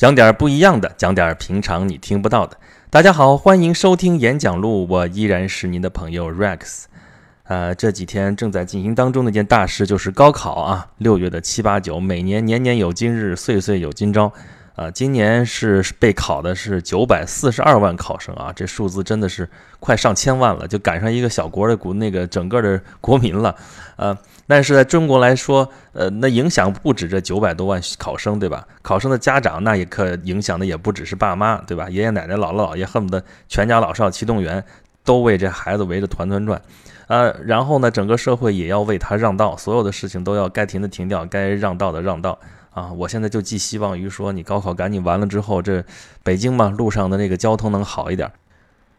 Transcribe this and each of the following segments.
讲点不一样的，讲点平常你听不到的。大家好，欢迎收听演讲录，我依然是您的朋友 Rex。呃，这几天正在进行当中的一件大事就是高考啊，六月的七八九，每年年年有今日，岁岁有今朝。啊，今年是被考的是九百四十二万考生啊，这数字真的是快上千万了，就赶上一个小国的国那个整个的国民了，呃，但是在中国来说，呃，那影响不止这九百多万考生，对吧？考生的家长那也可影响的也不只是爸妈，对吧？爷爷奶奶、姥姥姥爷恨不得全家老少齐动员，都为这孩子围着团团转，呃，然后呢，整个社会也要为他让道，所有的事情都要该停的停掉，该让道的让道。啊，我现在就寄希望于说，你高考赶紧完了之后，这北京嘛，路上的那个交通能好一点。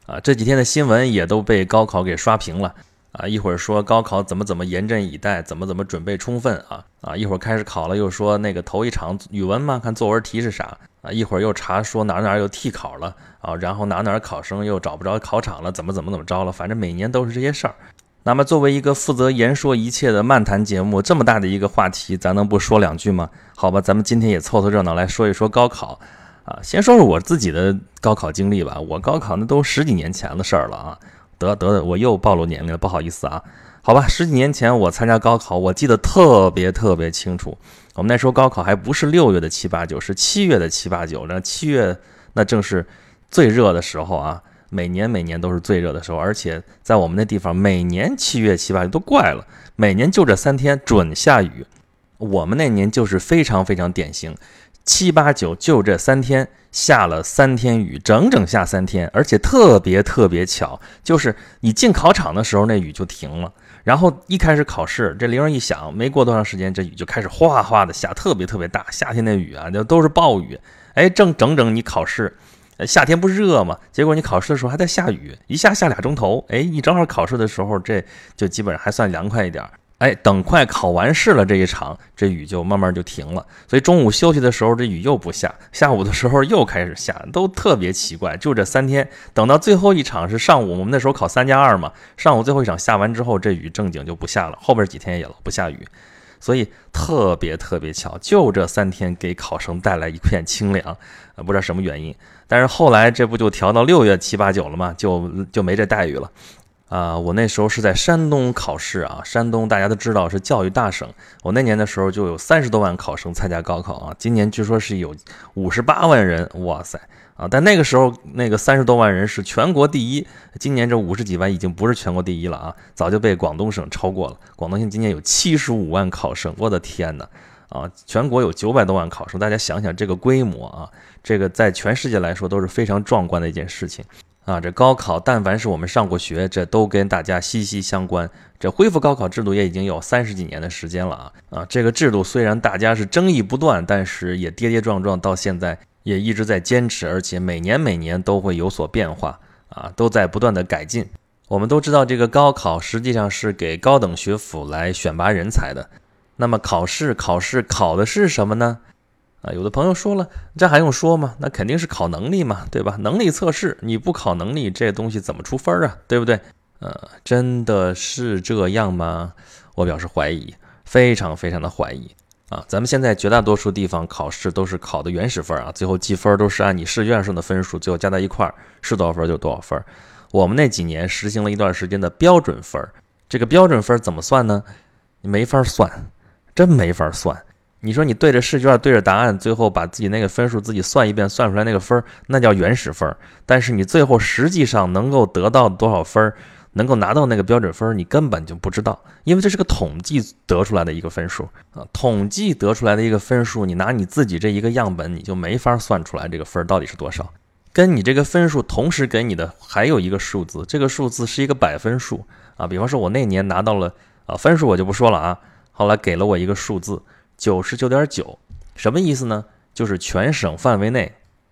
啊，这几天的新闻也都被高考给刷屏了。啊，一会儿说高考怎么怎么严阵以待，怎么怎么准备充分啊啊，一会儿开始考了，又说那个头一场语文嘛，看作文题是啥啊，一会儿又查说哪哪又替考了啊，然后哪哪考生又找不着考场了，怎么怎么怎么着了，反正每年都是这些事儿。那么，作为一个负责言说一切的漫谈节目，这么大的一个话题，咱能不说两句吗？好吧，咱们今天也凑凑热闹来说一说高考啊。先说说我自己的高考经历吧。我高考那都十几年前的事儿了啊。得得得，我又暴露年龄了，不好意思啊。好吧，十几年前我参加高考，我记得特别特别清楚。我们那时候高考还不是六月的七八九，是七月的七八九。那七月那正是最热的时候啊。每年每年都是最热的时候，而且在我们那地方，每年七月七八月都怪了，每年就这三天准下雨。我们那年就是非常非常典型，七八九就这三天下了三天雨，整整下三天，而且特别特别巧，就是你进考场的时候那雨就停了，然后一开始考试，这铃儿一响，没过多长时间，这雨就开始哗哗的下，特别特别大，夏天的雨啊，就都是暴雨。哎，正整整你考试。夏天不热吗？结果你考试的时候还在下雨，一下下俩钟头。哎，你正好考试的时候，这就基本上还算凉快一点。哎，等快考完试了这一场，这雨就慢慢就停了。所以中午休息的时候，这雨又不下；下午的时候又开始下，都特别奇怪。就这三天，等到最后一场是上午，我们那时候考三加二嘛，上午最后一场下完之后，这雨正经就不下了。后边几天也不下雨。所以特别特别巧，就这三天给考生带来一片清凉，不知道什么原因。但是后来这不就调到六月七八九了吗？就就没这待遇了，啊，我那时候是在山东考试啊，山东大家都知道是教育大省，我那年的时候就有三十多万考生参加高考啊，今年据说是有五十八万人，哇塞！啊！但那个时候，那个三十多万人是全国第一。今年这五十几万已经不是全国第一了啊，早就被广东省超过了。广东省今年有七十五万考生，我的天哪！啊，全国有九百多万考生，大家想想这个规模啊，这个在全世界来说都是非常壮观的一件事情啊。这高考，但凡是我们上过学，这都跟大家息息相关。这恢复高考制度也已经有三十几年的时间了啊啊！这个制度虽然大家是争议不断，但是也跌跌撞撞到现在。也一直在坚持，而且每年每年都会有所变化啊，都在不断的改进。我们都知道，这个高考实际上是给高等学府来选拔人才的。那么考试，考试考的是什么呢？啊，有的朋友说了，这还用说吗？那肯定是考能力嘛，对吧？能力测试，你不考能力，这东西怎么出分啊？对不对？呃，真的是这样吗？我表示怀疑，非常非常的怀疑。啊，咱们现在绝大多数地方考试都是考的原始分啊，最后计分都是按你试卷上的分数，最后加在一块儿是多少分就多少分。我们那几年实行了一段时间的标准分，这个标准分怎么算呢？你没法算，真没法算。你说你对着试卷对着答案，最后把自己那个分数自己算一遍，算出来那个分儿，那叫原始分儿。但是你最后实际上能够得到多少分儿？能够拿到那个标准分儿，你根本就不知道，因为这是个统计得出来的一个分数啊。统计得出来的一个分数，你拿你自己这一个样本，你就没法算出来这个分儿到底是多少。跟你这个分数同时给你的还有一个数字，这个数字是一个百分数啊。比方说，我那年拿到了啊分数，我就不说了啊。后来给了我一个数字九十九点九，什么意思呢？就是全省范围内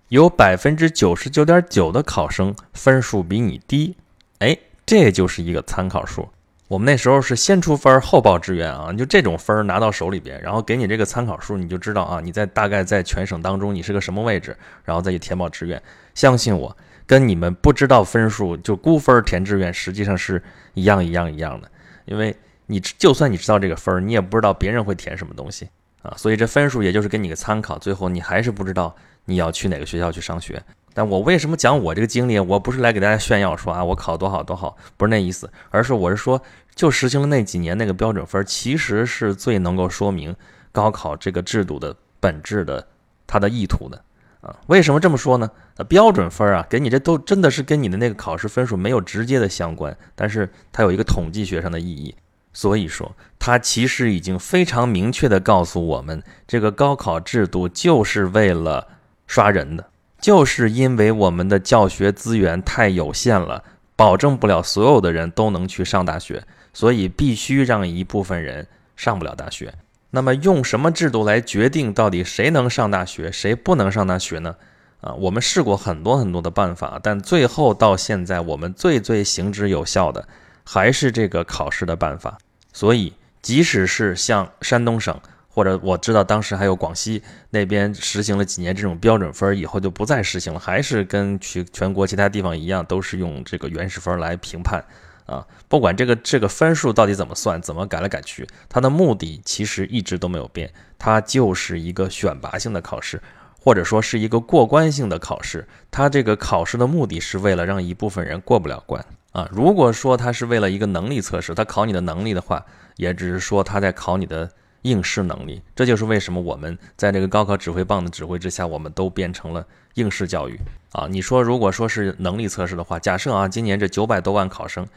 有百分之九十九点九的考生分数比你低，哎。这就是一个参考数。我们那时候是先出分后报志愿啊，就这种分拿到手里边，然后给你这个参考数，你就知道啊，你在大概在全省当中你是个什么位置，然后再去填报志愿。相信我，跟你们不知道分数就估分填志愿，实际上是一样一样一样的。因为你就算你知道这个分，你也不知道别人会填什么东西啊，所以这分数也就是给你个参考。最后你还是不知道你要去哪个学校去上学。但我为什么讲我这个经历？我不是来给大家炫耀说啊，我考多好多好，不是那意思，而是我是说，就实行了那几年那个标准分，其实是最能够说明高考这个制度的本质的它的意图的啊。为什么这么说呢？标准分啊，给你这都真的是跟你的那个考试分数没有直接的相关，但是它有一个统计学上的意义。所以说，它其实已经非常明确的告诉我们，这个高考制度就是为了刷人的。就是因为我们的教学资源太有限了，保证不了所有的人都能去上大学，所以必须让一部分人上不了大学。那么用什么制度来决定到底谁能上大学，谁不能上大学呢？啊，我们试过很多很多的办法，但最后到现在，我们最最行之有效的还是这个考试的办法。所以，即使是像山东省。或者我知道当时还有广西那边实行了几年这种标准分，以后就不再实行了，还是跟全全国其他地方一样，都是用这个原始分来评判啊。不管这个这个分数到底怎么算，怎么改来改去，它的目的其实一直都没有变，它就是一个选拔性的考试，或者说是一个过关性的考试。它这个考试的目的是为了让一部分人过不了关啊。如果说他是为了一个能力测试，他考你的能力的话，也只是说他在考你的。应试能力，这就是为什么我们在这个高考指挥棒的指挥之下，我们都变成了应试教育啊！你说，如果说是能力测试的话，假设啊，今年这九百多万考生，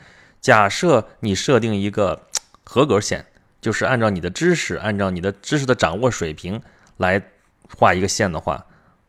假设你设定一个合格线，就是按照你的知识，按照你的知识的掌握水平来画一个线的话，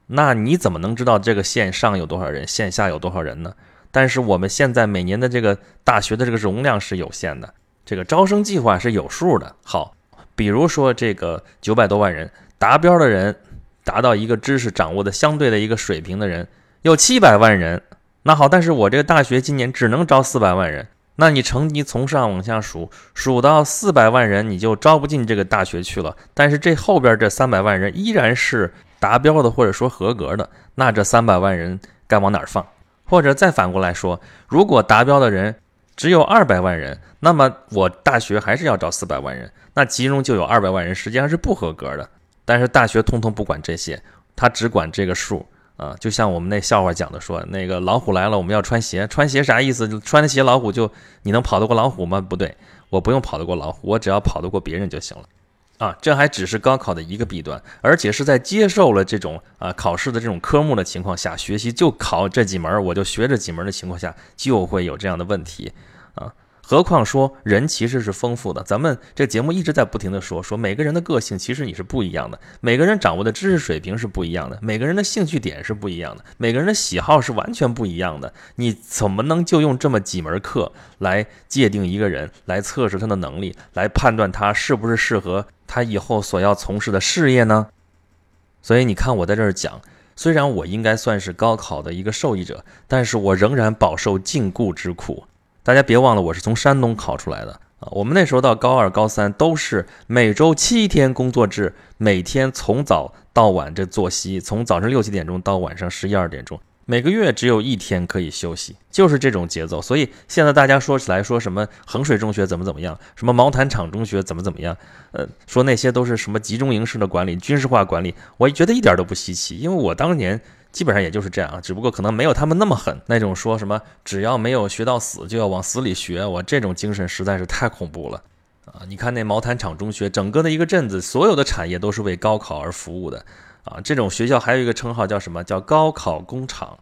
那你怎么能知道这个线上有多少人，线下有多少人呢？但是我们现在每年的这个大学的这个容量是有限的，这个招生计划是有数的。好。比如说，这个九百多万人达标的人，达到一个知识掌握的相对的一个水平的人，有七百万人。那好，但是我这个大学今年只能招四百万人。那你成绩从上往下数，数到四百万人，你就招不进这个大学去了。但是这后边这三百万人依然是达标的，或者说合格的。那这三百万人该往哪儿放？或者再反过来说，如果达标的人只有二百万人，那么我大学还是要招四百万人。那其中就有二百万人实际上是不合格的，但是大学通通不管这些，他只管这个数啊。就像我们那笑话讲的说，那个老虎来了，我们要穿鞋，穿鞋啥意思？穿鞋老虎就你能跑得过老虎吗？不对，我不用跑得过老虎，我只要跑得过别人就行了啊。这还只是高考的一个弊端，而且是在接受了这种啊考试的这种科目的情况下，学习就考这几门，我就学这几门的情况下，就会有这样的问题啊。何况说人其实是丰富的，咱们这节目一直在不停的说说每个人的个性其实你是不一样的，每个人掌握的知识水平是不一样的，每个人的兴趣点是不一样的，每个人的喜好是完全不一样的。你怎么能就用这么几门课来界定一个人，来测试他的能力，来判断他是不是适合他以后所要从事的事业呢？所以你看我在这儿讲，虽然我应该算是高考的一个受益者，但是我仍然饱受禁锢之苦。大家别忘了，我是从山东考出来的啊！我们那时候到高二、高三都是每周七天工作制，每天从早到晚这作息，从早上六七点钟到晚上十一二点钟，每个月只有一天可以休息，就是这种节奏。所以现在大家说起来说什么衡水中学怎么怎么样，什么毛坦厂中学怎么怎么样，呃，说那些都是什么集中营式的管理、军事化管理，我觉得一点都不稀奇，因为我当年。基本上也就是这样啊，只不过可能没有他们那么狠，那种说什么只要没有学到死就要往死里学，我这种精神实在是太恐怖了啊！你看那毛坦厂中学，整个的一个镇子，所有的产业都是为高考而服务的啊！这种学校还有一个称号叫什么？叫高考工厂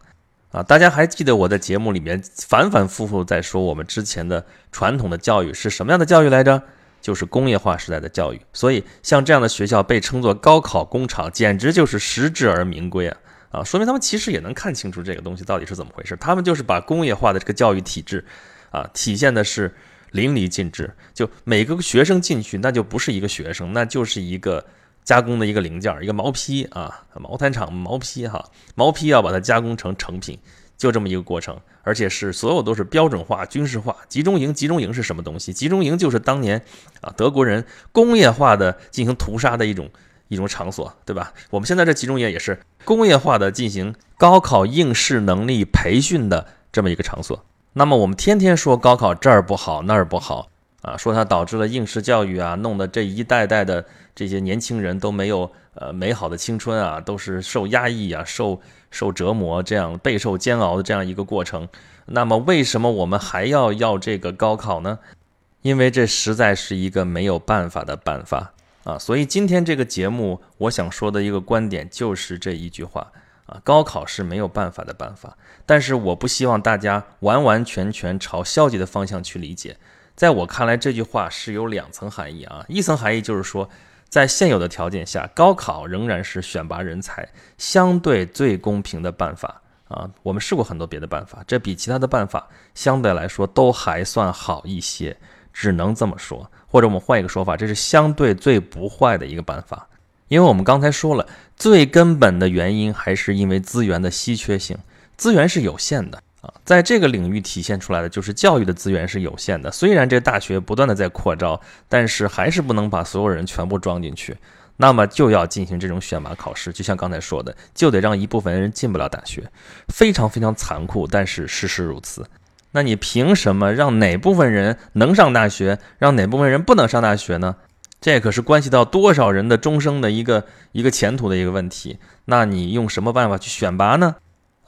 啊！大家还记得我在节目里面反反复复在说，我们之前的传统的教育是什么样的教育来着？就是工业化时代的教育。所以像这样的学校被称作高考工厂，简直就是实至而名归啊！啊，说明他们其实也能看清楚这个东西到底是怎么回事。他们就是把工业化的这个教育体制，啊，体现的是淋漓尽致。就每个学生进去，那就不是一个学生，那就是一个加工的一个零件，一个毛坯啊，毛毯厂毛坯哈，毛坯要把它加工成成品，就这么一个过程。而且是所有都是标准化、军事化。集中营，集中营是什么东西？集中营就是当年啊德国人工业化的进行屠杀的一种。一种场所，对吧？我们现在这集中营也是工业化的进行高考应试能力培训的这么一个场所。那么我们天天说高考这儿不好那儿不好啊，说它导致了应试教育啊，弄得这一代代的这些年轻人都没有呃美好的青春啊，都是受压抑啊、受受折磨这样备受煎熬的这样一个过程。那么为什么我们还要要这个高考呢？因为这实在是一个没有办法的办法啊！所以今天这个节目，我想说的一个观点就是这一句话啊：高考是没有办法的办法。但是我不希望大家完完全全朝消极的方向去理解。在我看来，这句话是有两层含义啊。一层含义就是说，在现有的条件下，高考仍然是选拔人才相对最公平的办法啊。我们试过很多别的办法，这比其他的办法相对来说都还算好一些。只能这么说，或者我们换一个说法，这是相对最不坏的一个办法，因为我们刚才说了，最根本的原因还是因为资源的稀缺性，资源是有限的啊，在这个领域体现出来的就是教育的资源是有限的。虽然这大学不断的在扩招，但是还是不能把所有人全部装进去，那么就要进行这种选拔考试，就像刚才说的，就得让一部分人进不了大学，非常非常残酷，但是事实如此。那你凭什么让哪部分人能上大学，让哪部分人不能上大学呢？这可是关系到多少人的终生的一个一个前途的一个问题。那你用什么办法去选拔呢？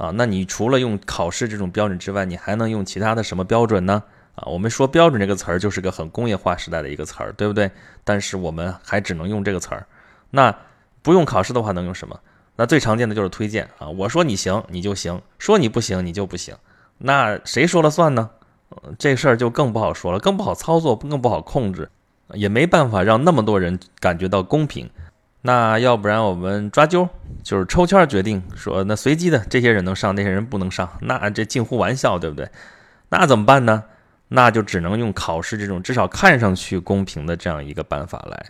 啊，那你除了用考试这种标准之外，你还能用其他的什么标准呢？啊，我们说标准这个词儿就是个很工业化时代的一个词儿，对不对？但是我们还只能用这个词儿。那不用考试的话，能用什么？那最常见的就是推荐啊，我说你行，你就行；说你不行，你就不行。那谁说了算呢？这事儿就更不好说了，更不好操作，更不好控制，也没办法让那么多人感觉到公平。那要不然我们抓阄，就是抽签决定，说那随机的这些人能上，那些人不能上，那这近乎玩笑，对不对？那怎么办呢？那就只能用考试这种至少看上去公平的这样一个办法来。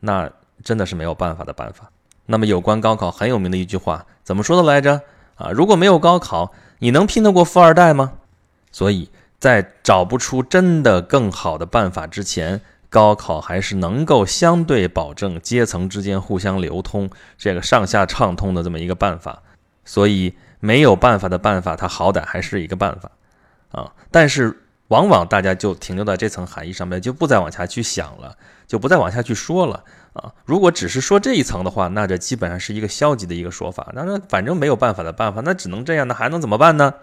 那真的是没有办法的办法。那么有关高考很有名的一句话怎么说的来着？啊，如果没有高考。你能拼得过富二代吗？所以在找不出真的更好的办法之前，高考还是能够相对保证阶层之间互相流通、这个上下畅通的这么一个办法。所以没有办法的办法，它好歹还是一个办法啊。但是往往大家就停留在这层含义上面，就不再往下去想了，就不再往下去说了。啊，如果只是说这一层的话，那这基本上是一个消极的一个说法。那那反正没有办法的办法，那只能这样，那还能怎么办呢？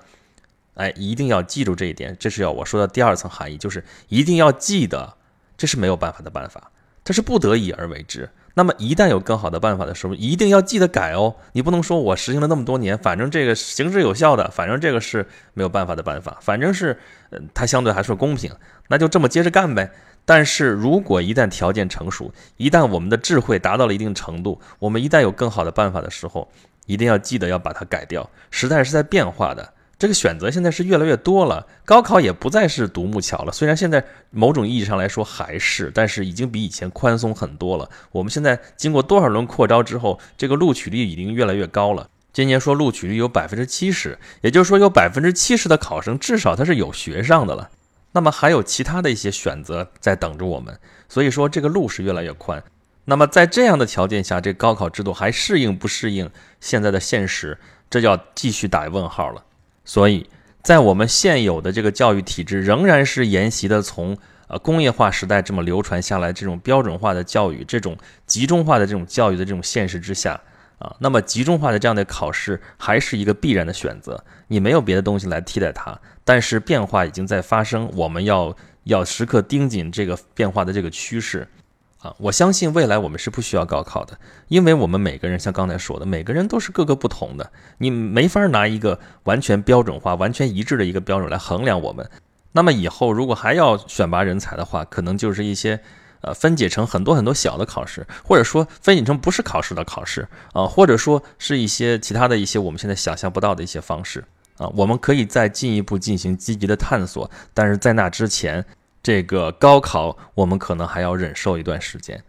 哎，一定要记住这一点，这是要我说的第二层含义，就是一定要记得，这是没有办法的办法，它是不得已而为之。那么一旦有更好的办法的时候，一定要记得改哦。你不能说我实行了那么多年，反正这个行之有效的，反正这个是没有办法的办法，反正是，呃，它相对还是公平，那就这么接着干呗。但是如果一旦条件成熟，一旦我们的智慧达到了一定程度，我们一旦有更好的办法的时候，一定要记得要把它改掉。时代是在变化的，这个选择现在是越来越多了。高考也不再是独木桥了，虽然现在某种意义上来说还是，但是已经比以前宽松很多了。我们现在经过多少轮扩招之后，这个录取率已经越来越高了。今年说录取率有百分之七十，也就是说有百分之七十的考生至少他是有学上的了。那么还有其他的一些选择在等着我们，所以说这个路是越来越宽。那么在这样的条件下，这高考制度还适应不适应现在的现实，这就要继续打问号了。所以在我们现有的这个教育体制仍然是沿袭的从呃工业化时代这么流传下来这种标准化的教育、这种集中化的这种教育的这种现实之下。啊，那么集中化的这样的考试还是一个必然的选择，你没有别的东西来替代它。但是变化已经在发生，我们要要时刻盯紧这个变化的这个趋势。啊，我相信未来我们是不需要高考的，因为我们每个人像刚才说的，每个人都是各个不同的，你没法拿一个完全标准化、完全一致的一个标准来衡量我们。那么以后如果还要选拔人才的话，可能就是一些。呃，分解成很多很多小的考试，或者说分解成不是考试的考试啊，或者说是一些其他的一些我们现在想象不到的一些方式啊，我们可以再进一步进行积极的探索。但是在那之前，这个高考我们可能还要忍受一段时间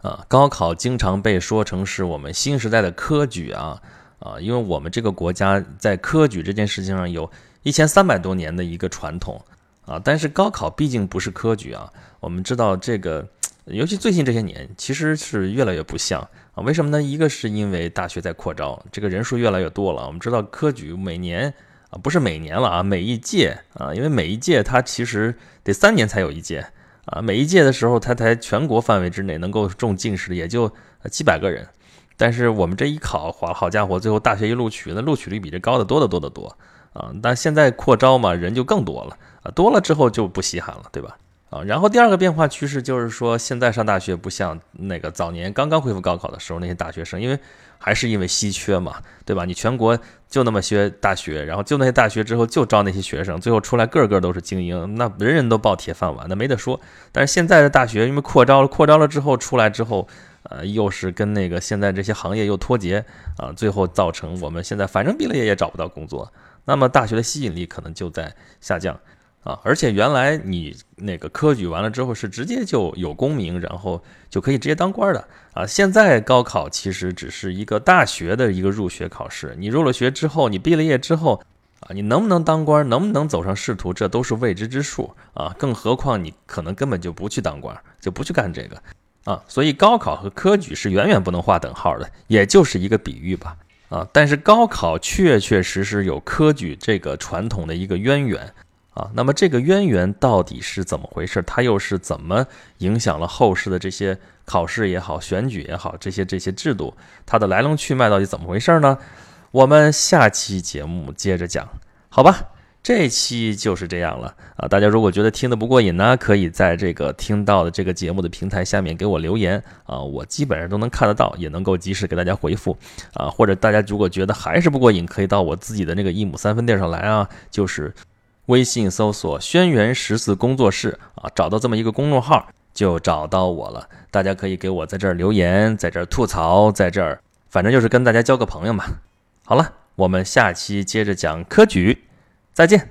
啊。高考经常被说成是我们新时代的科举啊啊，因为我们这个国家在科举这件事情上有一千三百多年的一个传统。啊，但是高考毕竟不是科举啊。我们知道这个，尤其最近这些年，其实是越来越不像啊。为什么呢？一个是因为大学在扩招，这个人数越来越多了。我们知道科举每年啊，不是每年了啊，每一届啊，因为每一届它其实得三年才有一届啊。每一届的时候，它才全国范围之内能够中进士的也就几百个人但是我们这一考，好好家伙，最后大学一录取，那录取率比这高的多得多得多啊！但现在扩招嘛，人就更多了啊，多了之后就不稀罕了，对吧？啊，然后第二个变化趋势就是说，现在上大学不像那个早年刚刚恢复高考的时候，那些大学生，因为还是因为稀缺嘛，对吧？你全国就那么些大学，然后就那些大学之后就招那些学生，最后出来个个都是精英，那人人都抱铁饭碗，那没得说。但是现在的大学因为扩招了，扩招了之后出来之后，呃，又是跟那个现在这些行业又脱节啊，最后造成我们现在反正毕了业也找不到工作，那么大学的吸引力可能就在下降。啊，而且原来你那个科举完了之后是直接就有功名，然后就可以直接当官的啊。现在高考其实只是一个大学的一个入学考试，你入了学之后，你毕了业之后啊，你能不能当官，能不能走上仕途，这都是未知之数啊。更何况你可能根本就不去当官，就不去干这个啊。所以高考和科举是远远不能划等号的，也就是一个比喻吧啊。但是高考确确实实有科举这个传统的一个渊源。啊，那么这个渊源到底是怎么回事？它又是怎么影响了后世的这些考试也好、选举也好，这些这些制度，它的来龙去脉到底怎么回事呢？我们下期节目接着讲，好吧？这期就是这样了啊！大家如果觉得听得不过瘾呢，可以在这个听到的这个节目的平台下面给我留言啊，我基本上都能看得到，也能够及时给大家回复啊。或者大家如果觉得还是不过瘾，可以到我自己的那个一亩三分地上来啊，就是。微信搜索“轩辕十四工作室”啊，找到这么一个公众号就找到我了。大家可以给我在这儿留言，在这儿吐槽，在这儿，反正就是跟大家交个朋友嘛。好了，我们下期接着讲科举，再见。